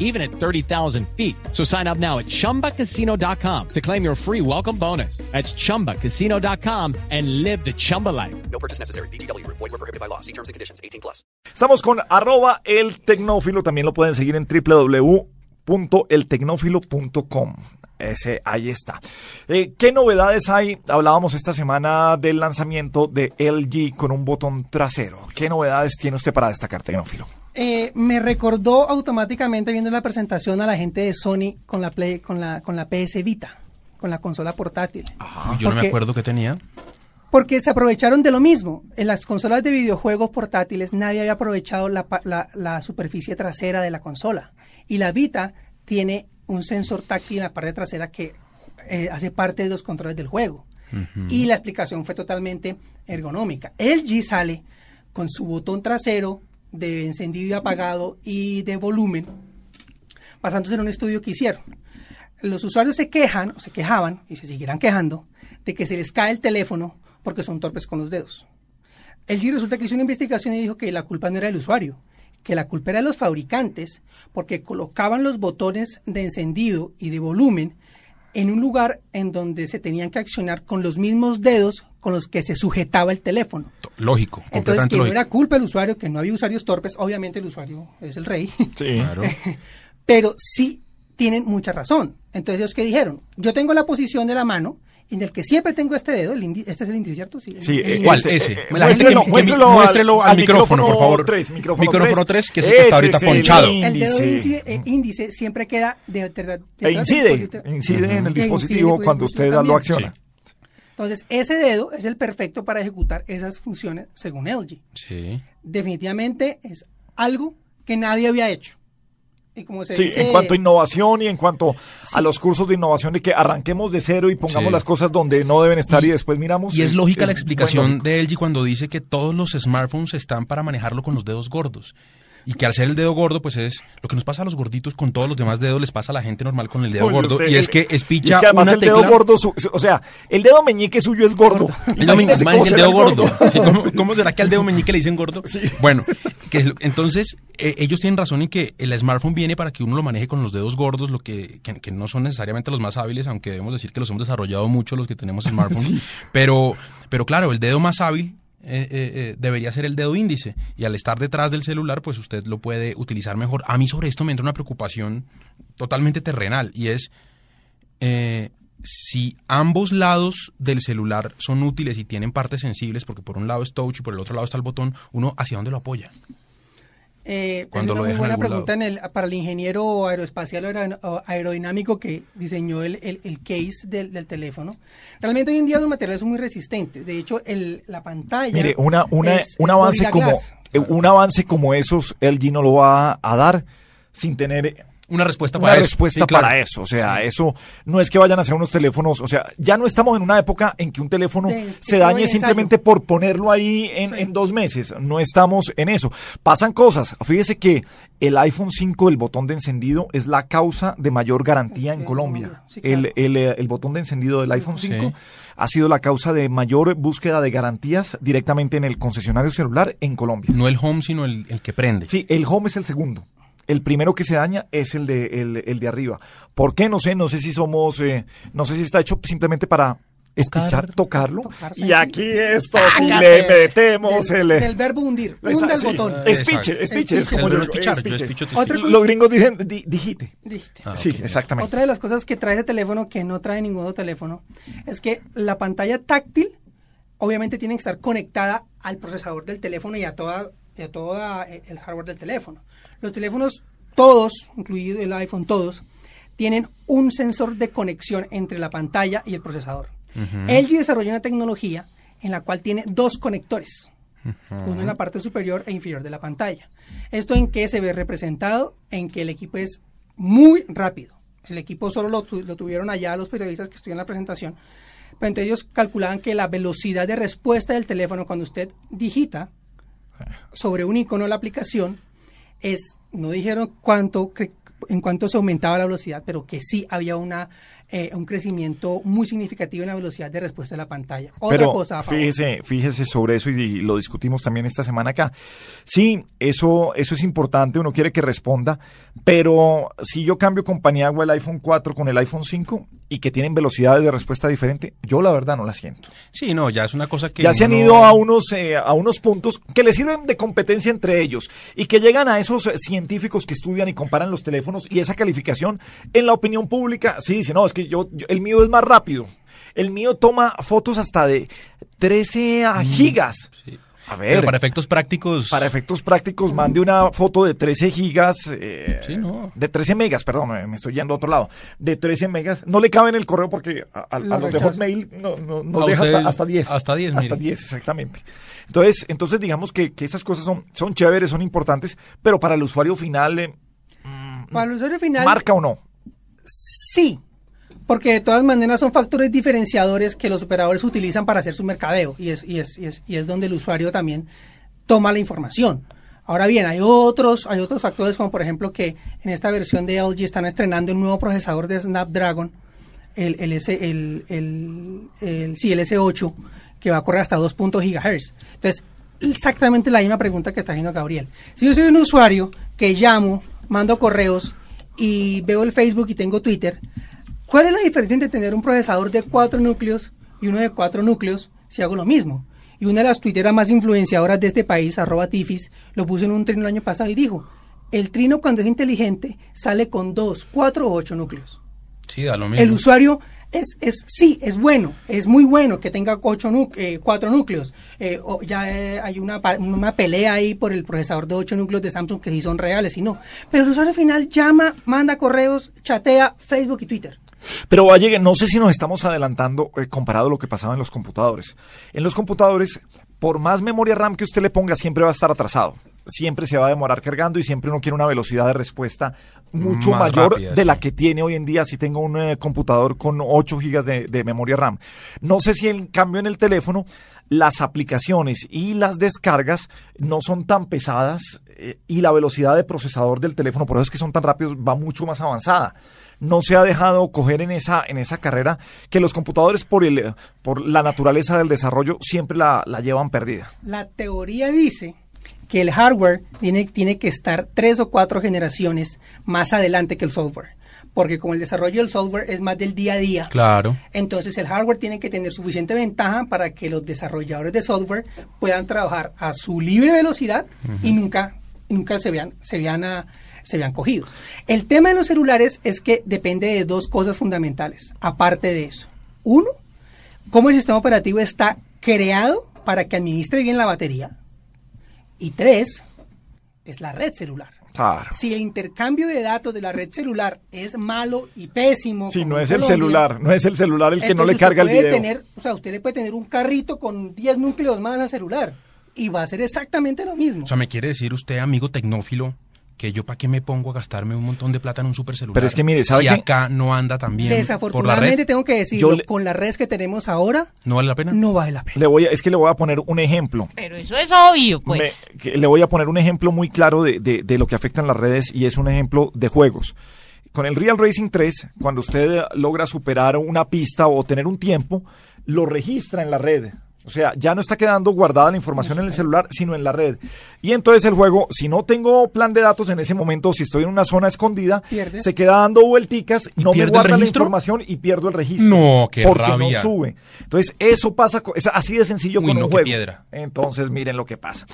even at 30,000 feet. So sign up now at chumbacasino.com to claim your free welcome bonus. That's chumbacasino.com and live the Chumba life. No purchase necessary. BGW. Void were prohibited by law. See terms and conditions. 18 plus. Estamos con arroba el tecnófilo. También lo pueden seguir en www.eltecnófilo.com. Ese, ahí está. Eh, ¿Qué novedades hay? Hablábamos esta semana del lanzamiento de LG con un botón trasero. ¿Qué novedades tiene usted para destacar, Tecnófilo? Eh, me recordó automáticamente viendo la presentación a la gente de Sony con la Play, con la, con la PS Vita, con la consola portátil. Yo no me acuerdo que tenía. Porque se aprovecharon de lo mismo. En las consolas de videojuegos portátiles nadie había aprovechado la- la superficie trasera de la consola. Y la Vita tiene un sensor táctil en la parte trasera que eh, hace parte de los controles del juego. Y la explicación fue totalmente ergonómica. LG sale con su botón trasero de encendido y apagado y de volumen, basándose en un estudio que hicieron. Los usuarios se quejan, o se quejaban, y se seguirán quejando, de que se les cae el teléfono porque son torpes con los dedos. LG resulta que hizo una investigación y dijo que la culpa no era del usuario, que la culpa era de los fabricantes, porque colocaban los botones de encendido y de volumen en un lugar en donde se tenían que accionar con los mismos dedos con los que se sujetaba el teléfono. Lógico, Entonces, que no era culpa del usuario, que no había usuarios torpes, obviamente el usuario es el rey, Sí. Claro. pero sí tienen mucha razón. Entonces, ellos que dijeron, yo tengo la posición de la mano en el que siempre tengo este dedo, el indi- este es el índice, ¿cierto? Sí, el- Sí, el eh, índice. ¿Cuál? Ese. eh, La gente muéstrelo, que- que muéstrelo mi- al- muéstrelo al micrófono, por favor. tres, micrófono, Micrófono tres. tres, que es el que está ahorita es el ponchado. El dedo índice. eh, índice siempre queda de, de- E incide, incide en el dispositivo incide, cuando usted lo acciona. Entonces, ese dedo es el perfecto para ejecutar esas funciones según LG. Sí. Definitivamente es algo que nadie había hecho. Y como se Sí, dice, en cuanto a innovación y en cuanto a los cursos de innovación de que arranquemos de cero y pongamos Sí. las cosas donde no deben estar y, después miramos. Y es lógica la explicación de LG cuando dice que todos los smartphones están para manejarlo con los dedos gordos. Y que al ser el dedo gordo, pues es lo que nos pasa a los gorditos con todos los demás dedos, les pasa a la gente normal con el dedo Oye, gordo. usted, y es que es que además una el dedo tecla. gordo, su- o sea, el dedo meñique suyo es gordo. El dedo meñique, el será dedo gordo. Sí, ¿cómo, cómo será que al dedo meñique le dicen gordo? Bueno, que es- entonces eh, ellos tienen razón en que el smartphone viene para que uno lo maneje con los dedos gordos, lo que, que, que no son necesariamente los más hábiles, aunque debemos decir que los hemos desarrollado mucho los que tenemos smartphones. Pero, pero claro, el dedo más hábil eh, eh, eh, debería ser el dedo índice. Y al estar detrás del celular, pues usted lo puede utilizar mejor. A mí sobre esto me entra una preocupación totalmente terrenal y es eh, si ambos lados del celular son útiles y tienen partes sensibles, porque por un lado es touch y por el otro lado está el botón, uno hacia dónde lo apoya. Eh, Cuando es lo una muy buena pregunta en el- para el ingeniero aeroespacial aero- o aerodinámico que diseñó el, el- el case del, del teléfono. Realmente hoy en día los materiales son muy resistentes. De hecho, el, la pantalla. Mire, una, una, es- un es avance como Glass. eh, un avance como esos, LG no lo va a dar sin tener Una respuesta una para eso. respuesta Sí, claro. para eso. O sea, eso no es que vayan a hacer unos teléfonos. O sea, ya no estamos en una época en que un teléfono este se dañe simplemente por ponerlo ahí en, en dos meses. No estamos en eso. Pasan cosas. Fíjese que el iPhone 5, el botón de encendido, es la causa de mayor garantía en En Colombia. Colombia, sí, claro. el, el, eh, el botón de encendido del iPhone 5 Sí. ha sido la causa de mayor búsqueda de garantías directamente en el concesionario celular en Colombia. No el home, sino el, el que prende. Sí, el home es el segundo. El primero que se daña es el de, el, el de arriba. ¿Por qué? No sé, no sé si somos, eh, no sé si está hecho simplemente para espichar, tocarlo. Tocar, y aquí esto, si le metemos del, el... eh, del verbo hundir. Hunda el sí, botón. Espiche, Exacto. espiche, es como El yo espichar, espiche. Los gringos dicen di- digite. Ah, sí, exactamente. Otra de las cosas que trae ese teléfono que no trae ningún otro teléfono es que la pantalla táctil obviamente tiene que estar conectada al procesador del teléfono y a toda, y a toda eh, el hardware del teléfono. Los teléfonos todos, incluido el iPhone todos, tienen un sensor de conexión entre la pantalla y el procesador. LG desarrolló una tecnología en la cual tiene dos conectores, uno en la parte superior e inferior de la pantalla. ¿Esto en qué se ve representado? En que el equipo es muy rápido. El equipo solo lo, tu- lo tuvieron allá los periodistas que estuvieron en la presentación. Pero entonces ellos calculaban que la velocidad de respuesta del teléfono cuando usted digita sobre un icono la aplicación, es, no dijeron cuánto, en cuánto se aumentaba la velocidad, pero que sí había una, eh, un crecimiento muy significativo en la velocidad de respuesta de la pantalla. Otra Pero cosa fíjese, fíjese sobre eso y, y lo discutimos también esta semana acá. Sí, eso, eso es importante, uno quiere que responda, pero si yo cambio compañía, hago el iPhone 4 con el iPhone 5 y que tienen velocidades de respuesta diferente, yo la verdad no la siento. Sí, no, ya es una cosa que. Ya se han ido a unos, eh, a unos puntos que les sirven de competencia entre ellos y que llegan a esos científicos que estudian y comparan los teléfonos y esa calificación en la opinión pública, sí dice, no, es que yo, yo- el mío es más rápido. El mío toma fotos hasta de 13 a gigas. A ver, Pero para efectos prácticos. para efectos prácticos, mande una foto de 13 gigas, eh, Sí, no. de 13 megas, perdón, me estoy yendo a otro lado, de 13 megas, no le cabe en el correo porque a, a- a los de. Hotmail no, no, deja ustedes- hasta, hasta 10. hasta 10, Hasta mire. 10, exactamente. Entonces, entonces digamos que, que esas cosas son, son chéveres, son importantes, pero para el usuario final, eh, Para el usuario final, marca o no. Sí, porque de todas maneras son factores diferenciadores que los operadores utilizan para hacer su mercadeo y es, y es, y es, y es donde el usuario también toma la información. Ahora bien, hay otros, hay otros factores como por ejemplo que en esta versión de LG están estrenando el nuevo procesador de Snapdragon, el, el, S, el, el, el- sí, el S8, que va a correr hasta 2.0 GHz. Entonces, exactamente la misma pregunta que está haciendo Gabriel. Si yo soy un usuario que llamo, mando correos y veo el Facebook y tengo Twitter, ¿cuál es la diferencia entre tener un procesador de cuatro núcleos y uno de cuatro núcleos si hago lo mismo? Y una de las tuiteras más influenciadoras de este país, arroba Tifis, lo puso en un trino el año pasado y dijo, el trino cuando es inteligente sale con dos, cuatro o ocho núcleos. Sí, da lo mismo. El usuario es, es sí, es bueno, es muy bueno que tenga ocho eh, cuatro núcleos. Eh, ya eh, hay una, una pelea ahí por el procesador de ocho núcleos de Samsung que sí son reales y no. Pero el usuario final llama, manda correos, chatea Facebook y Twitter. Pero Valle, no sé si nos estamos adelantando eh, comparado a lo que pasaba en los computadores. En los computadores, por más memoria RAM que usted le ponga, siempre va a estar atrasado. Siempre se va a demorar cargando y siempre uno quiere una velocidad de respuesta mucho Más mayor rápida, de la que tiene hoy en día si tengo un eh, computador con 8 gigas de, de memoria RAM. No sé si en cambio en el teléfono las aplicaciones y las descargas no son tan pesadas eh, y la velocidad de procesador del teléfono, por eso es que son tan rápidos, va mucho más avanzada no se ha dejado coger en esa, en esa carrera que los computadores por, el, por la naturaleza del desarrollo siempre la, la llevan perdida. La teoría dice que el hardware tiene, tiene que estar tres o cuatro generaciones más adelante que el software. Porque como el desarrollo del software es más del día a día, Claro. entonces el hardware tiene que tener suficiente ventaja para que los desarrolladores de software puedan trabajar a su libre velocidad y nunca, nunca se vean, se vean a- se vean cogidos. El tema de los celulares es que depende de dos cosas fundamentales, aparte de eso. Uno, cómo el sistema operativo está creado para que administre bien la batería. Y tres, es la red celular. Claro. Si el intercambio de datos de la red celular es malo y pésimo, Sí, como no es el celular, no es el celular el que no le carga el puede video. Tener, o sea, usted le puede tener un carrito con 10 núcleos más al celular y va a ser exactamente lo mismo. O sea, me quiere decir usted, amigo tecnófilo, que yo para qué me pongo a gastarme un montón de plata en un super celular. Pero es que mire, ¿sabe si qué? acá no anda tan bien por la Desafortunadamente red, tengo que decirlo, le- con las redes que tenemos ahora, no vale la pena. no vale la pena. Le voy a- es que le voy a poner un ejemplo. Pero eso es obvio, pues. Me- que le voy a poner un ejemplo muy claro de, de- de lo que afectan las redes y es un ejemplo de juegos. Con el Real Racing 3, cuando usted logra superar una pista o tener un tiempo, lo registra en la red. O sea, ya no está quedando guardada la información en el celular, sino en la red. Y entonces el juego, si no tengo plan de datos en ese momento, si estoy en una zona escondida, Pierdes. se queda dando vuelticas, no me guarda la información y pierdo el registro. No, qué Porque rabia. no sube. Entonces, eso pasa, es así de sencillo Uy, con no, un qué juego. piedra. Entonces, miren lo que pasa.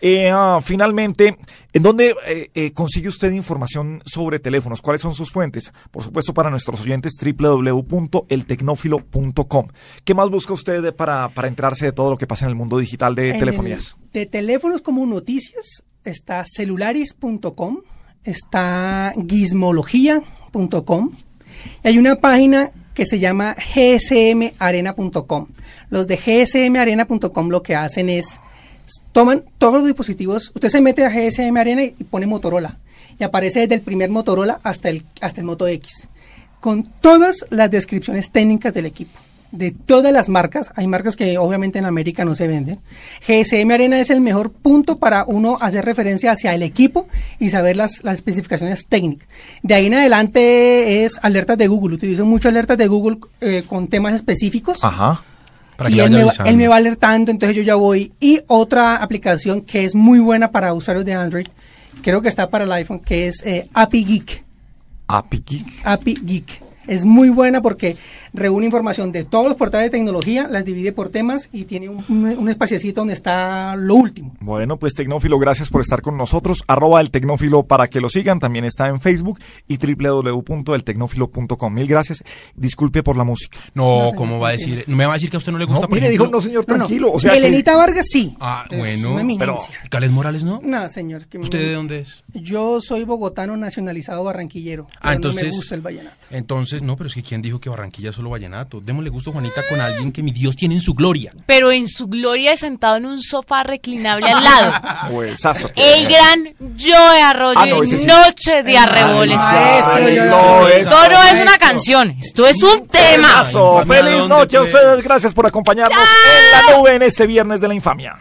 Eh, ah, finalmente, ¿en dónde eh, eh, consigue usted información sobre teléfonos? ¿Cuáles son sus fuentes? Por supuesto, para nuestros oyentes, www.eltecnófilo.com. ¿Qué más busca usted para, para enterarse de todo lo que pasa en el mundo digital de En telefonías? el- de teléfonos como noticias está celularis.com, está gizmología.com y hay una página que se llama gsmarena.com. Los de gsmarena.com lo que hacen es toman todos los dispositivos, usted se mete a GSM Arena y pone Motorola y aparece desde el primer Motorola hasta el hasta el Moto X con todas las descripciones técnicas del equipo de todas las marcas. Hay marcas que obviamente en América no se venden. GSM Arena es el mejor punto para uno hacer referencia hacia el equipo y saber las, las especificaciones técnicas. De ahí en adelante es alertas de Google. Utilizo mucho alertas de Google eh, con temas específicos. Ajá. Para que y él me, va, él me va alertando, entonces yo ya voy. Y otra aplicación que es muy buena para usuarios de Android, creo que está para el iPhone, que es eh, API Geek. API Geek. API Geek. Es muy buena porque reúne información de todos los portales de tecnología, las divide por temas y tiene un, un, un espaciecito donde está lo último. Bueno, pues Tecnófilo, gracias por estar con nosotros. Arroba el Tecnófilo para que lo sigan. También está en Facebook y www.eltecnófilo.com. Mil gracias. Disculpe por la música. No, señor, ¿cómo va a decir? ¿No me va a decir que a usted no le gusta, No, por mire, ejemplo? dijo, no, señor, No, no. tranquilo. O sea, que- Elenita Vargas sí. Ah, Es bueno, una pero- eminencia. ¿Y Cales Morales no? No, señor. que ¿Usted me- de dónde es? Yo soy bogotano nacionalizado barranquillero. Ah, entonces. No me gusta el vallenato. Entonces, no, pero es que ¿quién dijo que Barranquilla es solo vallenato? Démosle gusto, Juanita, con alguien que mi Dios tiene en su gloria. Pero en su gloria sentado en un sofá reclinable al lado. El gran Joe Arroyo Ah, no. Noche de Arreboles. maestro, Ay, yo- no, es Esto no es una canción, esto es un tema. Feliz ¿dónde, noche a ustedes. Gracias por acompañarnos en la nube en este viernes de la infamia.